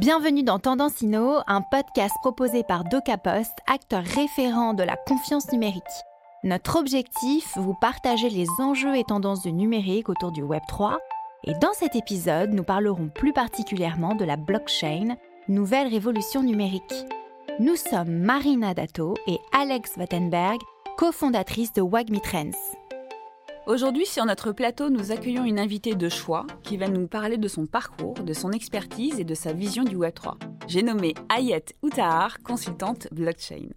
Bienvenue dans Tendance Inno, un podcast proposé par DocaPost, acteur référent de la confiance numérique. Notre objectif, vous partager les enjeux et tendances du numérique autour du Web 3. Et dans cet épisode, nous parlerons plus particulièrement de la blockchain, nouvelle révolution numérique. Nous sommes Marina Dato et Alex Wattenberg, cofondatrices de Wagmi Trends. Aujourd'hui, sur notre plateau, nous accueillons une invitée de choix qui va nous parler de son parcours, de son expertise et de sa vision du Web3. J'ai nommé Ayet Outahar, consultante blockchain.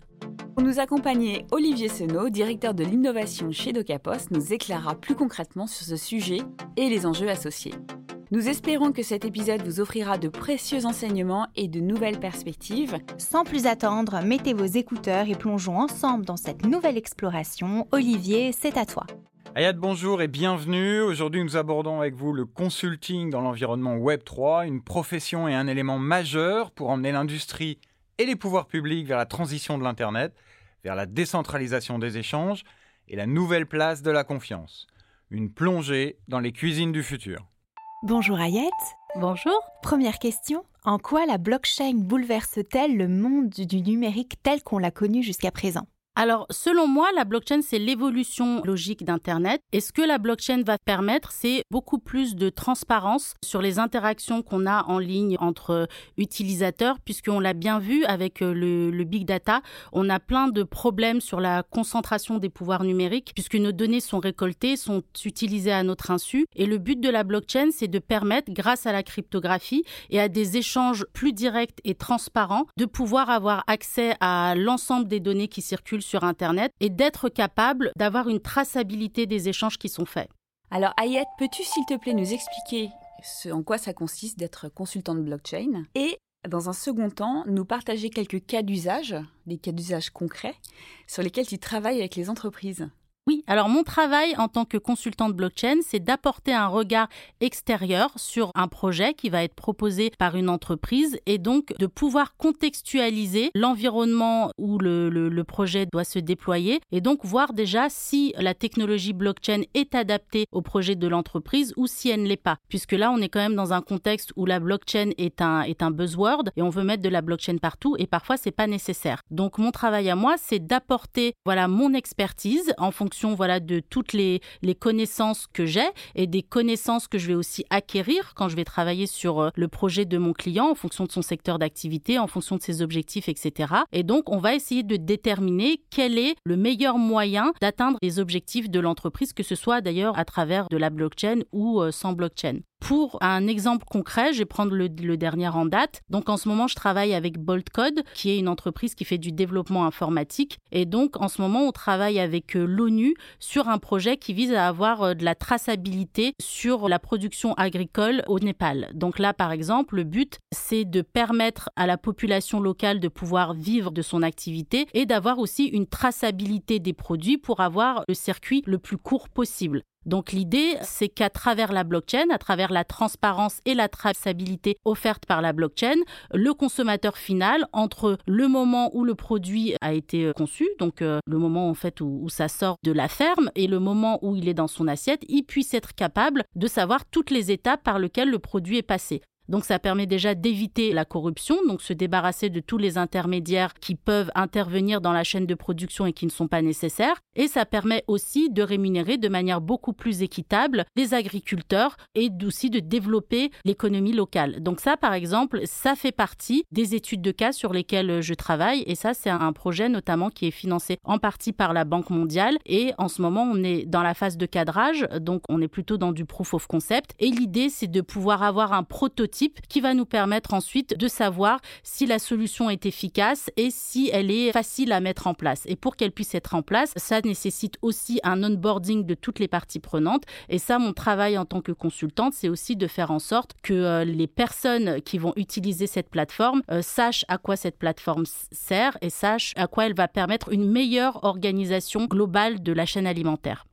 Pour nous accompagner, Olivier Senot, directeur de l'innovation chez DocaPost, nous éclairera plus concrètement sur ce sujet et les enjeux associés. Nous espérons que cet épisode vous offrira de précieux enseignements et de nouvelles perspectives. Sans plus attendre, mettez vos écouteurs et plongeons ensemble dans cette nouvelle exploration. Olivier, c'est à toi. Ayad, bonjour et bienvenue. Aujourd'hui, nous abordons avec vous le consulting dans l'environnement Web3, une profession et un élément majeur pour emmener l'industrie et les pouvoirs publics vers la transition de l'Internet, vers la décentralisation des échanges et la nouvelle place de la confiance. Une plongée dans les cuisines du futur. Bonjour Ayette. Bonjour. Première question. En quoi la blockchain bouleverse-t-elle le monde du numérique tel qu'on l'a connu jusqu'à présent? Alors, selon moi, la blockchain, c'est l'évolution logique d'Internet. Et ce que la blockchain va permettre, c'est beaucoup plus de transparence sur les interactions qu'on a en ligne entre utilisateurs, puisqu'on l'a bien vu avec euh, le, big data, on a plein de problèmes sur la concentration des pouvoirs numériques, puisque nos données sont récoltées, sont utilisées à notre insu. Et le but de la blockchain, c'est de permettre, grâce à la cryptographie et à des échanges plus directs et transparents, de pouvoir avoir accès à l'ensemble des données qui circulent sur Internet et d'être capable d'avoir une traçabilité des échanges qui sont faits. Alors Ayette, peux-tu s'il te plaît nous expliquer en quoi ça consiste d'être consultant de blockchain et dans un second temps, nous partager quelques cas d'usage, des cas d'usage concrets sur lesquels tu travailles avec les entreprises? Oui, alors mon travail en tant que consultant de blockchain, c'est d'apporter un regard extérieur sur un projet qui va être proposé par une entreprise et donc de pouvoir contextualiser l'environnement où le, projet doit se déployer et donc voir déjà si la technologie blockchain est adaptée au projet de l'entreprise ou si elle ne l'est pas. Puisque là, on est quand même dans un contexte où la blockchain est un, est un buzzword et on veut mettre de la blockchain partout et parfois c'est pas nécessaire. Donc mon travail à moi, c'est d'apporter voilà mon expertise en fonction voilà de toutes les, connaissances que j'ai et des connaissances que je vais aussi acquérir quand je vais travailler sur euh, le projet de mon client en fonction de son secteur d'activité, en fonction de ses objectifs, etc. Et donc, on va essayer de déterminer quel est le meilleur moyen d'atteindre les objectifs de l'entreprise, que ce soit d'ailleurs à travers de la blockchain ou euh, sans blockchain. Pour un exemple concret, je vais prendre le, dernier en date. Donc en ce moment, je travaille avec Boltcode, qui est une entreprise qui fait du développement informatique. Et donc en ce moment, on travaille avec euh, l'ONU sur un projet qui vise à avoir euh, de la traçabilité sur la production agricole au Népal. Donc là, par exemple, le but, c'est de permettre à la population locale de pouvoir vivre de son activité et d'avoir aussi une traçabilité des produits pour avoir le circuit le plus court possible. Donc l'idée, c'est qu'à travers la blockchain, à travers la transparence et la traçabilité offerte par la blockchain, le consommateur final, entre le moment où le produit a été euh, conçu, donc euh, le moment en fait où, ça sort de la ferme et le moment où il est dans son assiette, il puisse être capable de savoir toutes les étapes par lesquelles le produit est passé. Donc ça permet déjà d'éviter la corruption, donc se débarrasser de tous les intermédiaires qui peuvent intervenir dans la chaîne de production et qui ne sont pas nécessaires. Et ça permet aussi de rémunérer de manière beaucoup plus équitable les agriculteurs et aussi de développer l'économie locale. Donc ça, par exemple, ça fait partie des études de cas sur lesquelles je travaille. Et ça, c'est un projet notamment qui est financé en partie par la Banque mondiale. Et en ce moment, on est dans la phase de cadrage, donc on est plutôt dans du proof of concept. Et l'idée, c'est de pouvoir avoir un prototype qui va nous permettre ensuite de savoir si la solution est efficace et si elle est facile à mettre en place. Et pour qu'elle puisse être en place, ça nécessite aussi un onboarding de toutes les parties prenantes. Et ça, mon travail en tant que consultante, c'est aussi de faire en sorte que euh, les personnes qui vont utiliser cette plateforme euh, sachent à quoi cette plateforme sert et sachent à quoi elle va permettre une meilleure organisation globale de la chaîne alimentaire.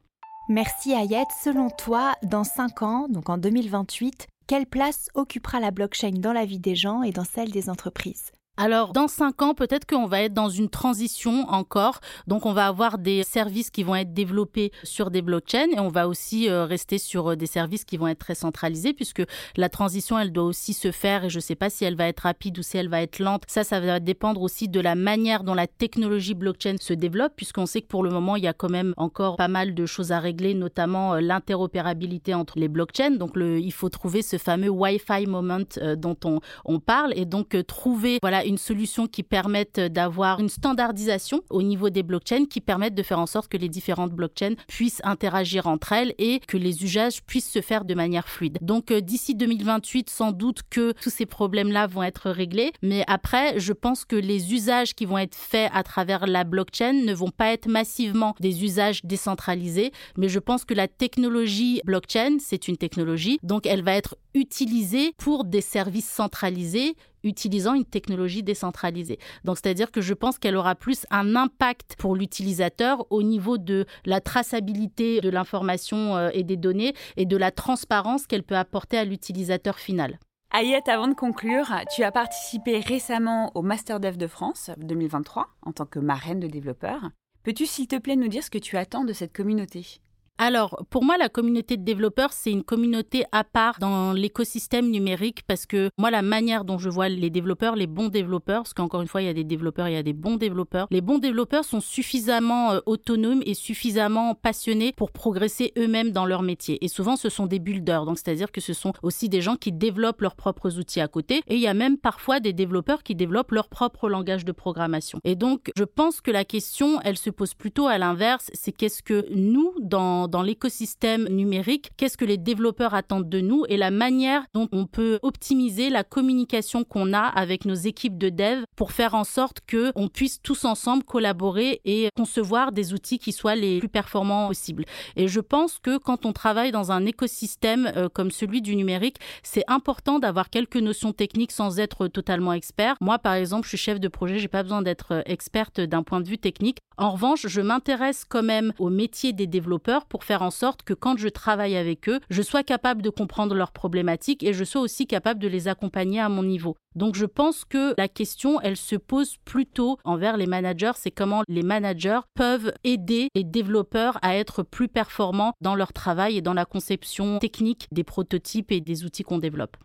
Merci Ayette. Selon toi, dans 5 ans, donc en 2028, quelle place occupera la blockchain dans la vie des gens et dans celle des entreprises? Alors, dans cinq ans, peut-être qu'on va être dans une transition encore. Donc, on va avoir des services qui vont être développés sur des blockchains et on va aussi euh, rester sur euh, des services qui vont être très centralisés puisque la transition, elle doit aussi se faire et je ne sais pas si elle va être rapide ou si elle va être lente. Ça, ça va dépendre aussi de la manière dont la technologie blockchain se développe puisqu'on sait que pour le moment, il y a quand même encore pas mal de choses à régler, notamment euh, l'interopérabilité entre les blockchains. Donc, le, il faut trouver ce fameux Wi-Fi moment dont on, on parle et donc trouver voilà une solution qui permette d'avoir une standardisation au niveau des blockchains qui permettent de faire en sorte que les différentes blockchains puissent interagir entre elles et que les usages puissent se faire de manière fluide. Donc euh, d'ici 2028, sans doute que tous ces problèmes-là vont être réglés, mais après, je pense que les usages qui vont être faits à travers la blockchain ne vont pas être massivement des usages décentralisés, mais je pense que la technologie blockchain, c'est une technologie, donc elle va être utilisée pour des services centralisés utilisant une technologie décentralisée. Donc, c'est-à-dire que je pense qu'elle aura plus un impact pour l'utilisateur au niveau de la traçabilité de l'information euh, et des données et de la transparence qu'elle peut apporter à l'utilisateur final. Ayette, avant de conclure, tu as participé récemment au Master Dev de France 2023 en tant que marraine de développeur. Peux-tu, s'il te plaît, nous dire ce que tu attends de cette communauté? Alors, pour moi, la communauté de développeurs, c'est une communauté à part dans l'écosystème numérique parce que moi, la manière dont je vois les développeurs, les bons développeurs, parce qu'encore une fois, il y a des développeurs, il y a des bons développeurs, les bons développeurs sont suffisamment euh, autonomes et suffisamment passionnés pour progresser eux-mêmes dans leur métier. Et souvent, ce sont des builders, donc c'est-à-dire que ce sont aussi des gens qui développent leurs propres outils à côté. Et il y a même parfois des développeurs qui développent leur propre langage de programmation. Et donc, je pense que la question, elle se pose plutôt à l'inverse, c'est qu'est-ce que nous, dans dans l'écosystème numérique, qu'est-ce que les développeurs attendent de nous et la manière dont on peut optimiser la communication qu'on a avec nos équipes de dev pour faire en sorte que on puisse tous ensemble collaborer et concevoir des outils qui soient les plus performants possibles. Et je pense que quand on travaille dans un écosystème euh, comme celui du numérique, c'est important d'avoir quelques notions techniques sans être totalement expert. Moi, par exemple, je suis chef de projet, j'ai pas besoin d'être experte d'un point de vue technique. En revanche, je m'intéresse quand même au métier des développeurs pour faire en sorte que quand je travaille avec eux, je sois capable de comprendre leurs problématiques et je sois aussi capable de les accompagner à mon niveau. Donc je pense que la question, elle se pose plutôt envers les managers, c'est comment les managers peuvent aider les développeurs à être plus performants dans leur travail et dans la conception technique des prototypes et des outils qu'on développe.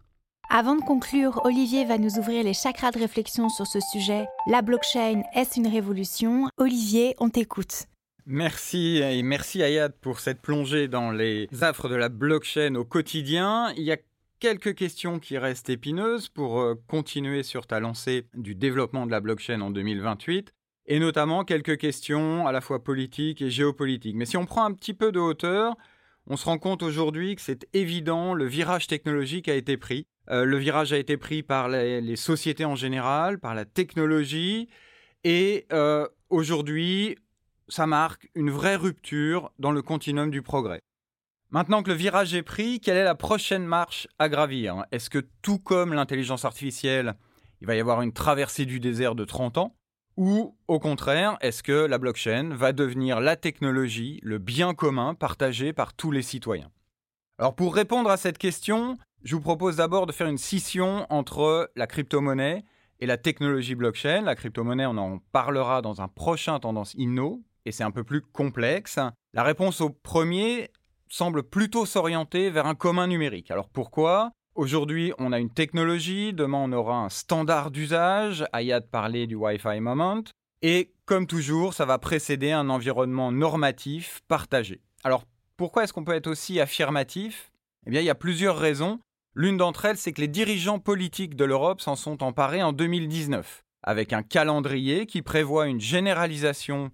Avant de conclure, Olivier va nous ouvrir les chakras de réflexion sur ce sujet. La blockchain, est-ce une révolution? Olivier, on t'écoute. Merci et merci Ayad pour cette plongée dans les affres de la blockchain au quotidien. Il y a quelques questions qui restent épineuses pour euh, continuer sur ta lancée du développement de la blockchain en 2028 et notamment quelques questions à la fois politiques et géopolitiques. Mais si on prend un petit peu de hauteur, on se rend compte aujourd'hui que c'est évident, le virage technologique a été pris. Euh, le virage a été pris par les, sociétés en général, par la technologie, et euh, aujourd'hui, ça marque une vraie rupture dans le continuum du progrès. Maintenant que le virage est pris, quelle est la prochaine marche à gravir? Est-ce que tout comme l'intelligence artificielle, il va y avoir une traversée du désert de 30 ans? Ou au contraire, est-ce que la blockchain va devenir la technologie, le bien commun partagé par tous les citoyens? Alors pour répondre à cette question, je vous propose d'abord de faire une scission entre la crypto-monnaie et la technologie blockchain. La crypto-monnaie, on en parlera dans un prochain Tendance Inno, et c'est un peu plus complexe. La réponse au premier semble plutôt s'orienter vers un commun numérique. Alors pourquoi? Aujourd'hui, on a une technologie, demain on aura un standard d'usage, Ayad parlait du Wi-Fi Moment, et comme toujours, ça va précéder un environnement normatif partagé. Alors pourquoi est-ce qu'on peut être aussi affirmatif? Eh bien, il y a plusieurs raisons. L'une d'entre elles, c'est que les dirigeants politiques de l'Europe s'en sont emparés en 2019, avec un calendrier qui prévoit une généralisation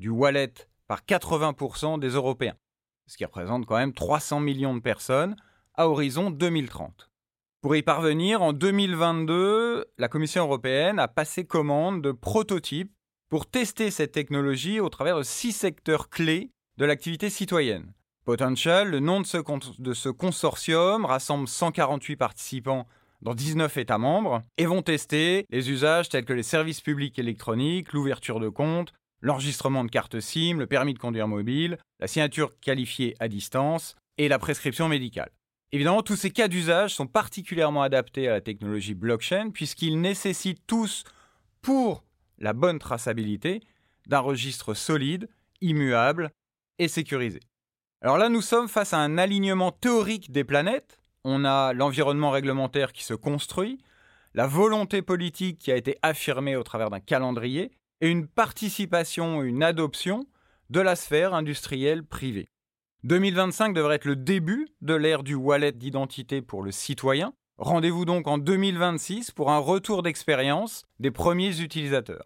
du wallet par 80% des Européens, ce qui représente quand même 300 millions de personnes à horizon 2030. Pour y parvenir, en 2022, la Commission européenne a passé commande de prototypes pour tester cette technologie au travers de six secteurs clés de l'activité citoyenne. Potential, le nom de ce, consortium, rassemble 148 participants dans 19 États membres et vont tester les usages tels que les services publics électroniques, l'ouverture de comptes, l'enregistrement de carte SIM, le permis de conduire mobile, la signature qualifiée à distance et la prescription médicale. Évidemment, tous ces cas d'usage sont particulièrement adaptés à la technologie blockchain puisqu'ils nécessitent tous pour la bonne traçabilité d'un registre solide, immuable et sécurisé. Alors là, nous sommes face à un alignement théorique des planètes. On a l'environnement réglementaire qui se construit, la volonté politique qui a été affirmée au travers d'un calendrier, et une participation, une adoption de la sphère industrielle privée. 2025 devrait être le début de l'ère du wallet d'identité pour le citoyen. Rendez-vous donc en 2026 pour un retour d'expérience des premiers utilisateurs.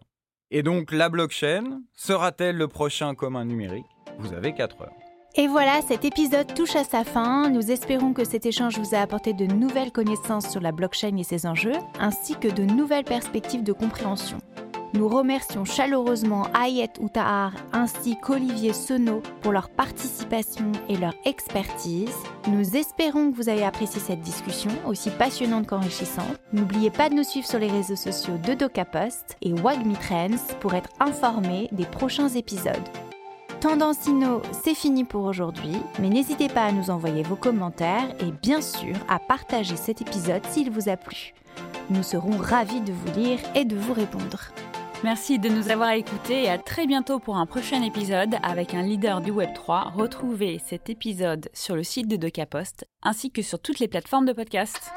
Et donc la blockchain sera-t-elle le prochain commun numérique? Vous avez 4 heures. Et voilà, cet épisode touche à sa fin. Nous espérons que cet échange vous a apporté de nouvelles connaissances sur la blockchain et ses enjeux, ainsi que de nouvelles perspectives de compréhension. Nous remercions chaleureusement Ayet Outahar ainsi qu'Olivier Senot pour leur participation et leur expertise. Nous espérons que vous avez apprécié cette discussion, aussi passionnante qu'enrichissante. N'oubliez pas de nous suivre sur les réseaux sociaux de DocaPost et WagMiTrends pour être informés des prochains épisodes. Tendance Inno, c'est fini pour aujourd'hui, mais n'hésitez pas à nous envoyer vos commentaires et bien sûr à partager cet épisode s'il vous a plu. Nous serons ravis de vous lire et de vous répondre. Merci de nous avoir écoutés et à très bientôt pour un prochain épisode avec un leader du Web3. Retrouvez cet épisode sur le site de DocaPost ainsi que sur toutes les plateformes de podcast.